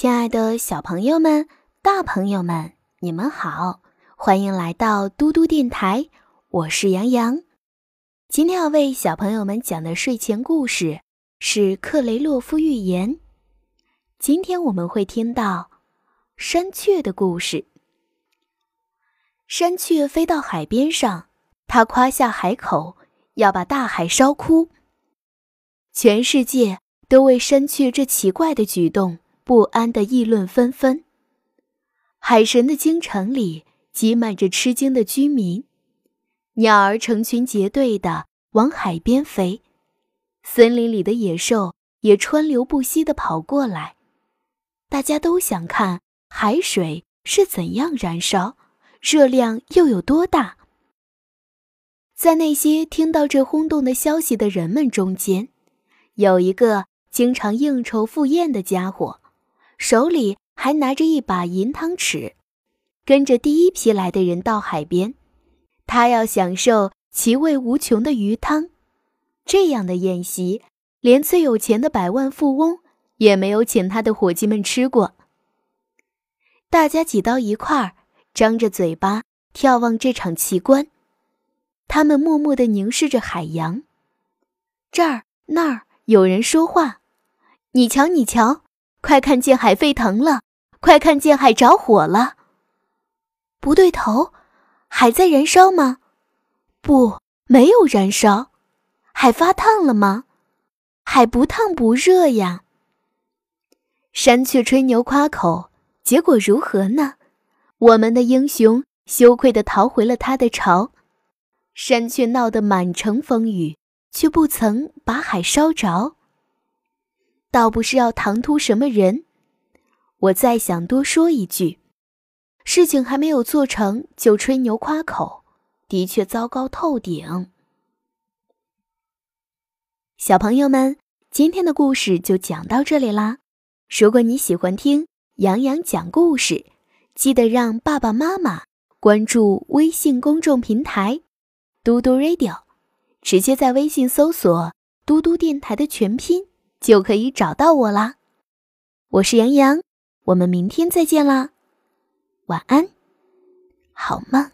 亲爱的小朋友们、大朋友们，你们好，欢迎来到嘟嘟电台，我是杨洋。今天要为小朋友们讲的睡前故事是《克雷洛夫寓言》。今天我们会听到山雀的故事。山雀飞到海边上，它夸下海口，要把大海烧枯。全世界都为山雀这奇怪的举动。不安的议论纷纷。海神的京城里挤满着吃惊的居民，鸟儿成群结队的往海边飞，森林里的野兽也川流不息的跑过来。大家都想看海水是怎样燃烧，热量又有多大。在那些听到这轰动的消息的人们中间，有一个经常应酬赴宴的家伙。手里还拿着一把银汤匙，跟着第一批来的人到海边，他要享受其味无穷的鱼汤。这样的宴席，连最有钱的百万富翁也没有请他的伙计们吃过。大家挤到一块儿，张着嘴巴眺望这场奇观，他们默默地凝视着海洋。这儿那儿有人说话：“你瞧，你瞧。”快看见海沸腾了！快看见海着火了！不对头，海在燃烧吗？不，没有燃烧。海发烫了吗？海不烫不热呀。山雀吹牛夸口，结果如何呢？我们的英雄羞愧地逃回了他的巢。山雀闹得满城风雨，却不曾把海烧着。倒不是要唐突什么人，我再想多说一句，事情还没有做成就吹牛夸口，的确糟糕透顶。小朋友们，今天的故事就讲到这里啦。如果你喜欢听杨洋讲故事，记得让爸爸妈妈关注微信公众平台“嘟嘟 radio”，直接在微信搜索“嘟嘟电台”的全拼。就可以找到我啦，我是杨洋，我们明天再见啦，晚安，好梦。